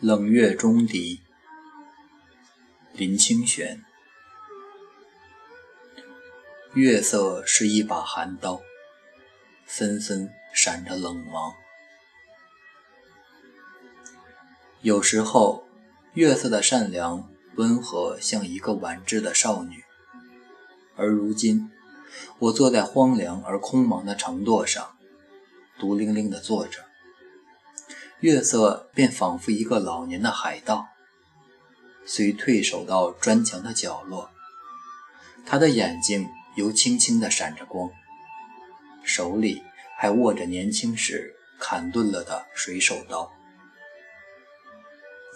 冷月中笛，林清玄。月色是一把寒刀，森森闪着冷芒。有时候，月色的善良温和，像一个婉质的少女；而如今，我坐在荒凉而空茫的城垛上，独零零地坐着。月色便仿佛一个老年的海盗，虽退守到砖墙的角落，他的眼睛又轻轻地闪着光，手里还握着年轻时砍钝了的水手刀。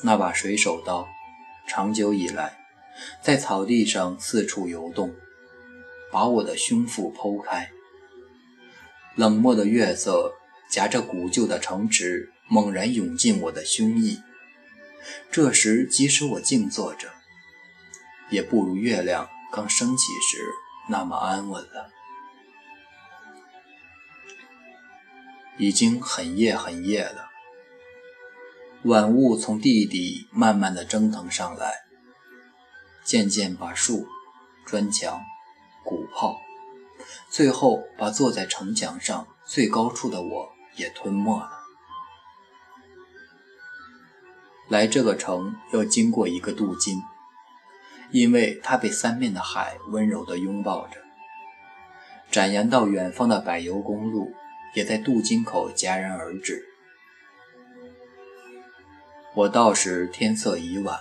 那把水手刀，长久以来在草地上四处游动，把我的胸腹剖开。冷漠的月色夹着古旧的城池。猛然涌进我的胸臆，这时即使我静坐着，也不如月亮刚升起时那么安稳了。已经很夜很夜了，晚雾从地底慢慢的蒸腾上来，渐渐把树、砖墙、鼓炮，最后把坐在城墙上最高处的我也吞没了。来这个城要经过一个镀金，因为它被三面的海温柔地拥抱着。展延到远方的柏油公路也在镀金口戛然而止。我到时天色已晚，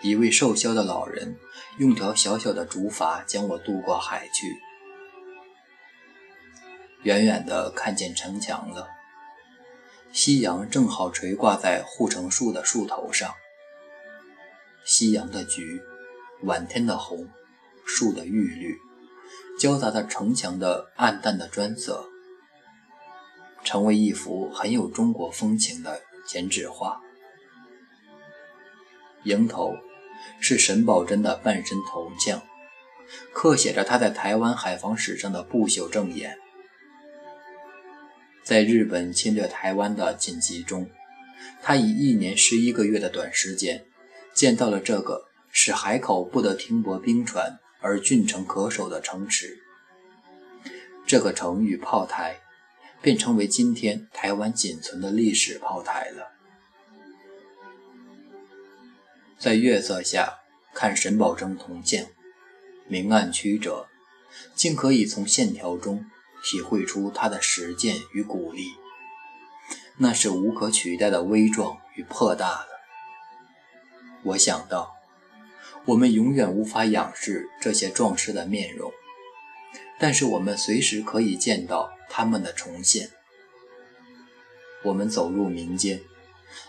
一位瘦削的老人用条小小的竹筏将我渡过海去。远远地看见城墙了。夕阳正好垂挂在护城树的树头上，夕阳的橘，晚天的红，树的玉绿，交杂的城墙的暗淡的砖色，成为一幅很有中国风情的剪纸画。迎头是沈葆桢的半身铜像，刻写着他在台湾海防史上的不朽正言。在日本侵略台湾的紧急中，他以一年十一个月的短时间，建造了这个使海口不得停泊兵船而郡城可守的城池。这个城与炮台，便成为今天台湾仅存的历史炮台了。在月色下看沈葆桢铜像，明暗曲折，竟可以从线条中。体会出他的实践与鼓励，那是无可取代的威壮与魄大了。我想到，我们永远无法仰视这些壮士的面容，但是我们随时可以见到他们的重现。我们走入民间，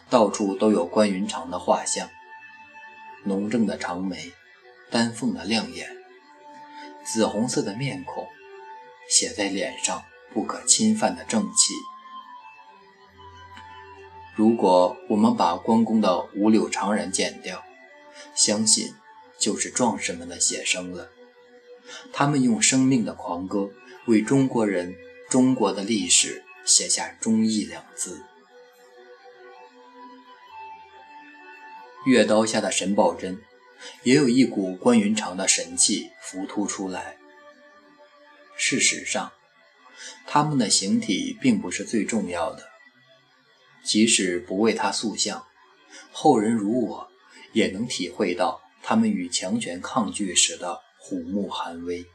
到处都有关云长的画像，浓正的长眉，丹凤的亮眼，紫红色的面孔。写在脸上不可侵犯的正气。如果我们把关公的五柳长髯剪掉，相信就是壮士们的写生了。他们用生命的狂歌为中国人、中国的历史写下“忠义”两字。月刀下的沈葆桢，也有一股关云长的神气浮突出来。事实上，他们的形体并不是最重要的。即使不为他塑像，后人如我也能体会到他们与强权抗拒时的虎目寒威。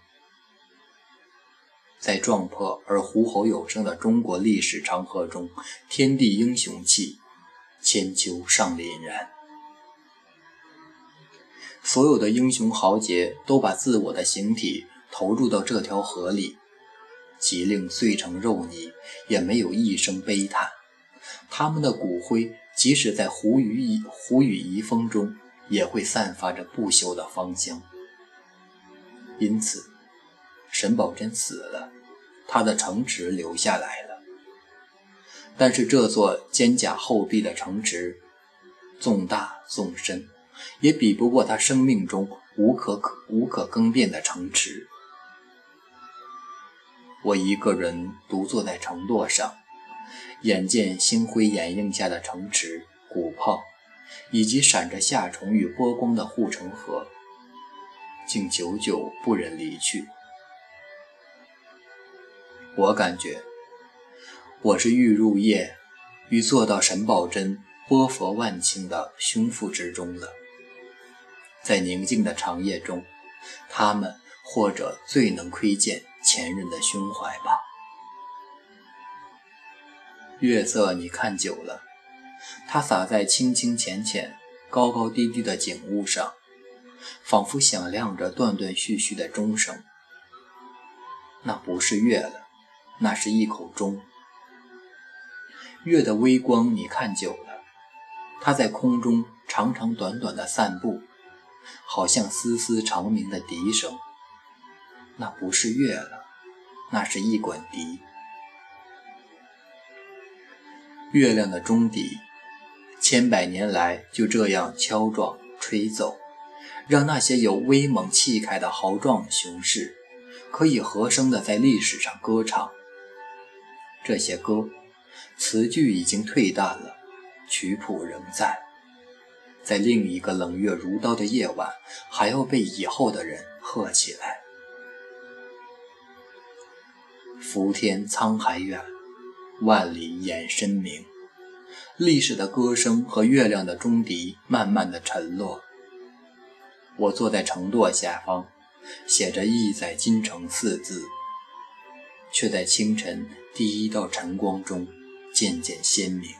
在壮阔而虎吼有声的中国历史长河中，天地英雄气，千秋尚凛然。所有的英雄豪杰都把自我的形体。投入到这条河里，即令碎成肉泥，也没有一声悲叹。他们的骨灰，即使在胡雨遗胡雨遗风中，也会散发着不朽的芳香。因此，沈葆桢死了，他的城池留下来了。但是这座坚甲厚壁的城池，纵大纵深，也比不过他生命中无可可无可更变的城池。我一个人独坐在城垛上，眼见星辉掩映下的城池鼓炮，以及闪着夏虫与波光的护城河，竟久久不忍离去。我感觉，我是欲入夜，欲坐到沈葆桢波佛万顷的胸腹之中了。在宁静的长夜中，他们或者最能窥见前人的胸怀吧。月色，你看久了，它洒在清清浅浅、高高低低的景物上，仿佛响亮着断断续续的钟声。那不是月了。那是一口钟。月的微光，你看久了，它在空中长长短短的散步，好像丝丝长鸣的笛声。那不是月了，那是一管笛。月亮的钟笛，千百年来就这样敲撞吹奏，让那些有威猛气概的豪壮雄士，可以和声的在历史上歌唱。这些歌，词句已经褪淡了，曲谱仍在，在另一个冷月如刀的夜晚，还要被以后的人喝起来。浮天沧海远，万里眼深明。历史的歌声和月亮的钟笛慢慢的沉落。我坐在城垛下方，写着“意在京城”四字。却在清晨第一道晨光中渐渐鲜明。